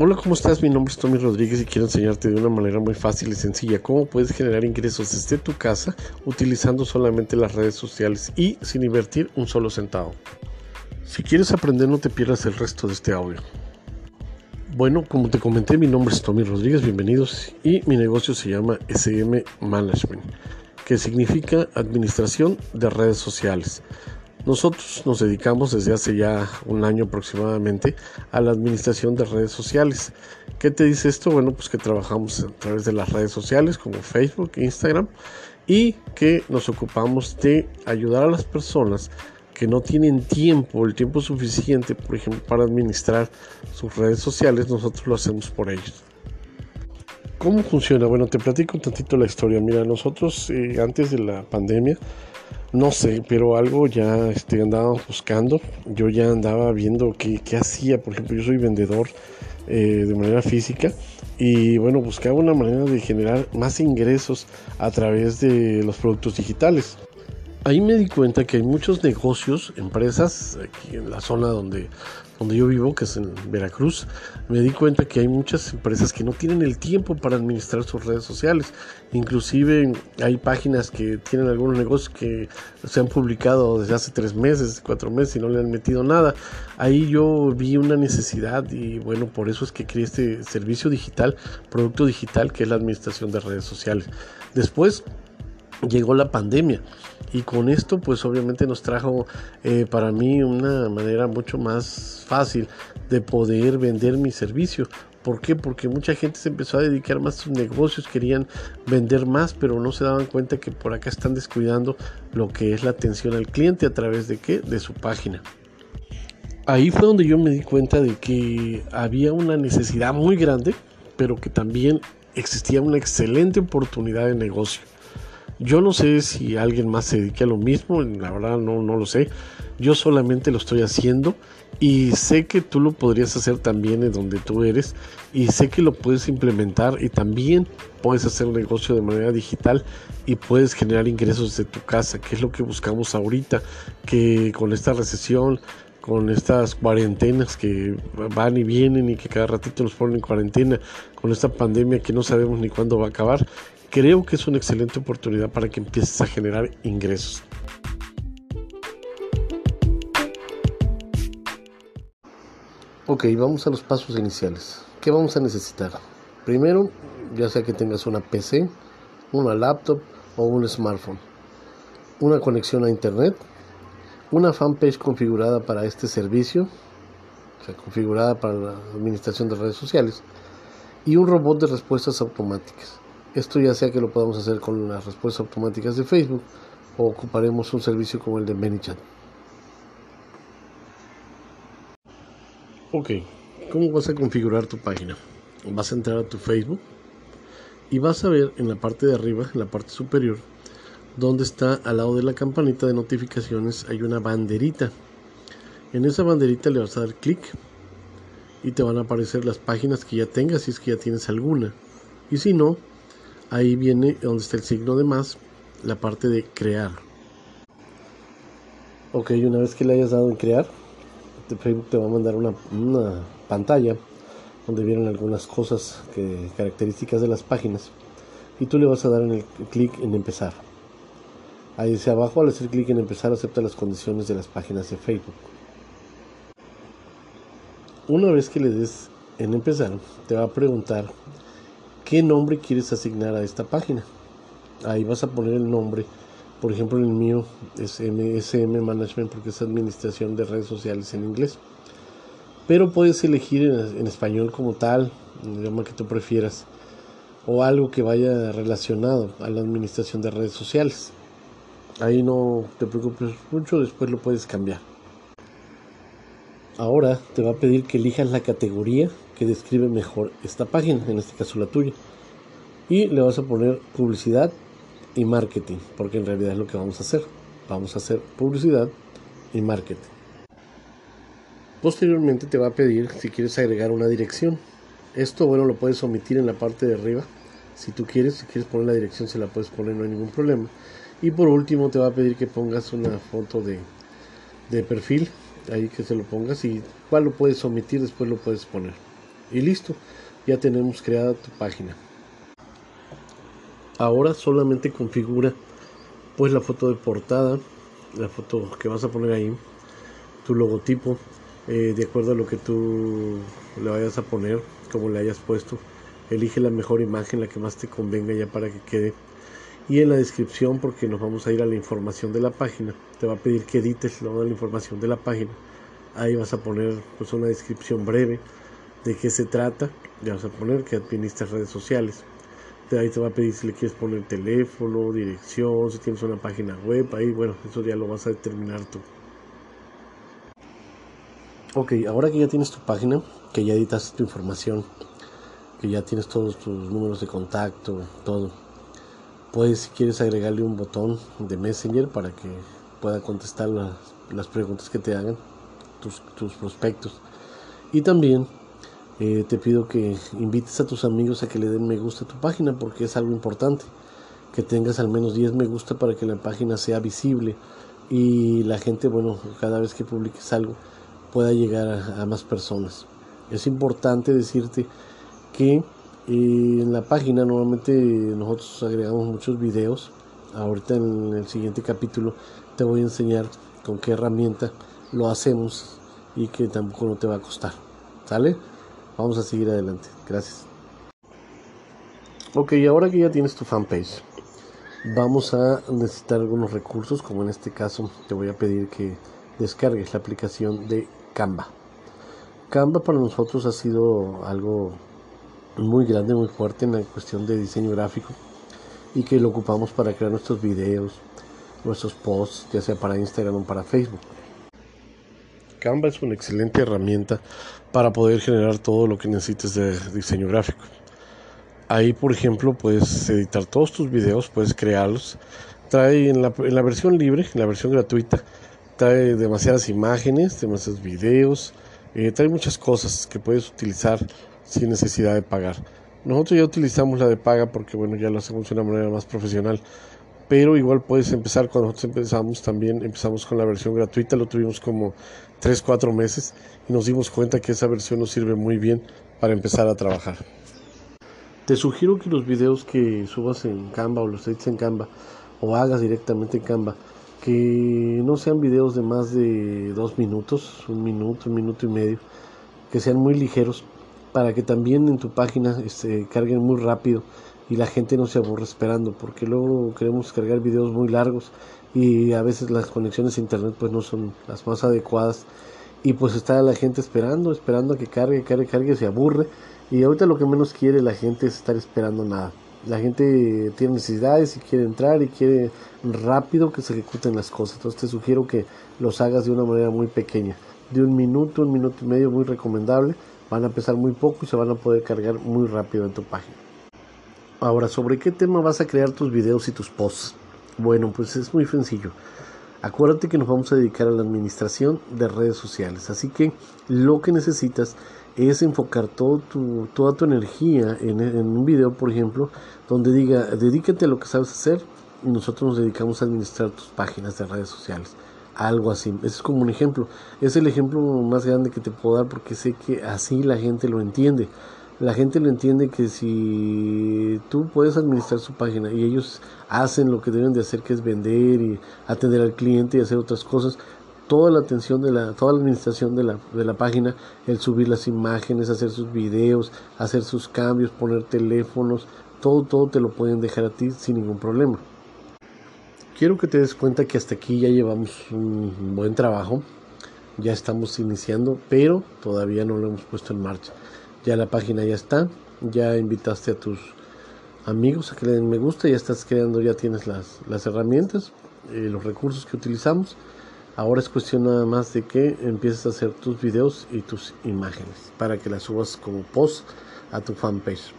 Hola, ¿cómo estás? Mi nombre es Tommy Rodríguez y quiero enseñarte de una manera muy fácil y sencilla cómo puedes generar ingresos desde tu casa utilizando solamente las redes sociales y sin invertir un solo centavo. Si quieres aprender no te pierdas el resto de este audio. Bueno, como te comenté, mi nombre es Tommy Rodríguez, bienvenidos y mi negocio se llama SM Management, que significa Administración de Redes Sociales. Nosotros nos dedicamos desde hace ya un año aproximadamente a la administración de redes sociales. ¿Qué te dice esto? Bueno, pues que trabajamos a través de las redes sociales como Facebook, Instagram y que nos ocupamos de ayudar a las personas que no tienen tiempo, el tiempo suficiente, por ejemplo, para administrar sus redes sociales, nosotros lo hacemos por ellos. ¿Cómo funciona? Bueno, te platico un tantito la historia. Mira, nosotros eh, antes de la pandemia no sé, pero algo ya este, andaba buscando. Yo ya andaba viendo qué, hacía. Por ejemplo, yo soy vendedor eh, de manera física y bueno, buscaba una manera de generar más ingresos a través de los productos digitales. Ahí me di cuenta que hay muchos negocios, empresas, aquí en la zona donde donde yo vivo, que es en Veracruz, me di cuenta que hay muchas empresas que no tienen el tiempo para administrar sus redes sociales. Inclusive hay páginas que tienen algunos negocios que se han publicado desde hace tres meses, cuatro meses y no le han metido nada. Ahí yo vi una necesidad y bueno, por eso es que creé este servicio digital, producto digital, que es la administración de redes sociales. Después llegó la pandemia y con esto pues obviamente nos trajo eh, para mí una manera mucho más fácil de poder vender mi servicio. ¿Por qué? Porque mucha gente se empezó a dedicar más a sus negocios, querían vender más, pero no se daban cuenta que por acá están descuidando lo que es la atención al cliente a través de qué? De su página. Ahí fue donde yo me di cuenta de que había una necesidad muy grande, pero que también existía una excelente oportunidad de negocio. Yo no sé si alguien más se dedique a lo mismo, la verdad no, no lo sé. Yo solamente lo estoy haciendo y sé que tú lo podrías hacer también en donde tú eres y sé que lo puedes implementar y también puedes hacer negocio de manera digital y puedes generar ingresos desde tu casa, que es lo que buscamos ahorita, que con esta recesión, con estas cuarentenas que van y vienen y que cada ratito nos ponen en cuarentena, con esta pandemia que no sabemos ni cuándo va a acabar, creo que es una excelente oportunidad para que empieces a generar ingresos. Ok, vamos a los pasos iniciales. ¿Qué vamos a necesitar? Primero, ya sea que tengas una PC, una laptop o un smartphone, una conexión a internet, una fanpage configurada para este servicio, o sea, configurada para la administración de redes sociales, y un robot de respuestas automáticas. Esto ya sea que lo podamos hacer con las respuestas automáticas de Facebook o ocuparemos un servicio como el de ManyChat. Ok, ¿cómo vas a configurar tu página? Vas a entrar a tu Facebook y vas a ver en la parte de arriba, en la parte superior, donde está al lado de la campanita de notificaciones hay una banderita. En esa banderita le vas a dar clic y te van a aparecer las páginas que ya tengas si es que ya tienes alguna. Y si no, ahí viene donde está el signo de más, la parte de crear. Ok, una vez que le hayas dado en crear, Facebook te va a mandar una, pantalla donde vienen algunas cosas, que, características de las páginas, y tú le vas a dar en el clic en empezar. Ahí dice abajo, al hacer clic en empezar, acepta las condiciones de las páginas de Facebook. Una vez que le des en empezar, te va a preguntar qué nombre quieres asignar a esta página. Ahí vas a poner el nombre. Por ejemplo, el mío es MSM Management porque es Administración de Redes Sociales en inglés. Pero puedes elegir en, español como tal, el idioma que tú prefieras, o algo que vaya relacionado a la administración de redes sociales. Ahí no te preocupes mucho, después lo puedes cambiar. Ahora te va a pedir que elijas la categoría que describe mejor esta página, en este caso la tuya. Y le vas a poner publicidad y marketing, porque en realidad es lo que vamos a hacer. Vamos a hacer publicidad y marketing. Posteriormente te va a pedir si quieres agregar una dirección. Esto, bueno, lo puedes omitir en la parte de arriba. Si tú quieres, si quieres poner la dirección, se la puedes poner, no hay ningún problema. Y por último te va a pedir que pongas una foto de, perfil, ahí que se lo pongas y cuál lo puedes omitir, después lo puedes poner. y listo, ya tenemos creada tu página. Ahora solamente configura pues la foto de portada, la foto que vas a poner ahí, tu logotipo, eh, de acuerdo a lo que tú le vayas a poner, como le hayas puesto. Elige la mejor imagen, la que más te convenga ya para que quede. Y en la descripción, porque nos vamos a ir a la información de la página, te va a pedir que edites la información de la página. Ahí vas a poner pues una descripción breve de qué se trata. Ya vas a poner que administras redes sociales. Ahí te va a pedir si le quieres poner teléfono, dirección, si tienes una página web. Ahí, bueno, eso ya lo vas a determinar tú. Ok, ahora que ya tienes tu página, que ya editas tu información, que ya tienes todos tus números de contacto, todo, puedes si quieres agregarle un botón de Messenger para que pueda contestar las, preguntas que te hagan tus, tus prospectos. Y también eh, te pido que invites a tus amigos a que le den me gusta a tu página porque es algo importante. Que tengas al menos 10 me gusta para que la página sea visible y la gente, bueno, cada vez que publiques algo pueda llegar a, más personas. Es importante decirte que eh, en la página normalmente nosotros agregamos muchos videos. Ahorita en el siguiente capítulo te voy a enseñar con qué herramienta lo hacemos y que tampoco no te va a costar. ¿Sale? Vamos a seguir adelante. Gracias. Ok, ahora que ya tienes tu fanpage, vamos a necesitar algunos recursos, como en este caso te voy a pedir que descargues la aplicación de Canva. Canva para nosotros ha sido algo muy grande, muy fuerte en la cuestión de diseño gráfico y que lo ocupamos para crear nuestros videos, nuestros posts, ya sea para Instagram o para Facebook. Canva es una excelente herramienta para poder generar todo lo que necesites de diseño gráfico. Ahí, por ejemplo, puedes editar todos tus videos, puedes crearlos. Trae en la, versión libre, en la versión gratuita, trae demasiadas imágenes, demasiados videos, eh, trae muchas cosas que puedes utilizar sin necesidad de pagar. Nosotros ya utilizamos la de paga porque bueno, ya lo hacemos de una manera más profesional pero igual puedes empezar cuando nosotros empezamos también empezamos con la versión gratuita lo tuvimos como 3 4 meses y nos dimos cuenta que esa versión nos sirve muy bien para empezar a trabajar te sugiero que los videos que subas en Canva o los edites en Canva o hagas directamente en Canva que no sean videos de más de dos minutos un minuto un minuto y medio que sean muy ligeros para que también en tu página este, carguen muy rápido y la gente no se aburre esperando porque luego queremos cargar videos muy largos y a veces las conexiones a internet pues no son las más adecuadas y pues está la gente esperando, esperando a que cargue, cargue, cargue, se aburre y ahorita lo que menos quiere la gente es estar esperando nada. La gente tiene necesidades y quiere entrar y quiere rápido que se ejecuten las cosas. Entonces te sugiero que los hagas de una manera muy pequeña, de un minuto, un minuto y medio, muy recomendable. Van a pesar muy poco y se van a poder cargar muy rápido en tu página. Ahora, ¿sobre qué tema vas a crear tus videos y tus posts? Bueno, pues es muy sencillo. Acuérdate que nos vamos a dedicar a la administración de redes sociales. Así que lo que necesitas es enfocar todo tu, toda tu energía en, un video, por ejemplo, donde diga, dedícate a lo que sabes hacer y nosotros nos dedicamos a administrar tus páginas de redes sociales. Algo así. Ese es como un ejemplo. Es el ejemplo más grande que te puedo dar porque sé que así la gente lo entiende la gente lo entiende que si tú puedes administrar su página y ellos hacen lo que deben de hacer que es vender y atender al cliente y hacer otras cosas toda la atención de la toda la administración de la, de la página el subir las imágenes hacer sus videos hacer sus cambios poner teléfonos todo todo te lo pueden dejar a ti sin ningún problema quiero que te des cuenta que hasta aquí ya llevamos un buen trabajo ya estamos iniciando pero todavía no lo hemos puesto en marcha ya la página ya está, ya invitaste a tus amigos a que le den me gusta, ya estás creando, ya tienes las, las herramientas, eh, los recursos que utilizamos. Ahora es cuestión nada más de que empieces a hacer tus videos y tus imágenes para que las subas como post a tu fanpage.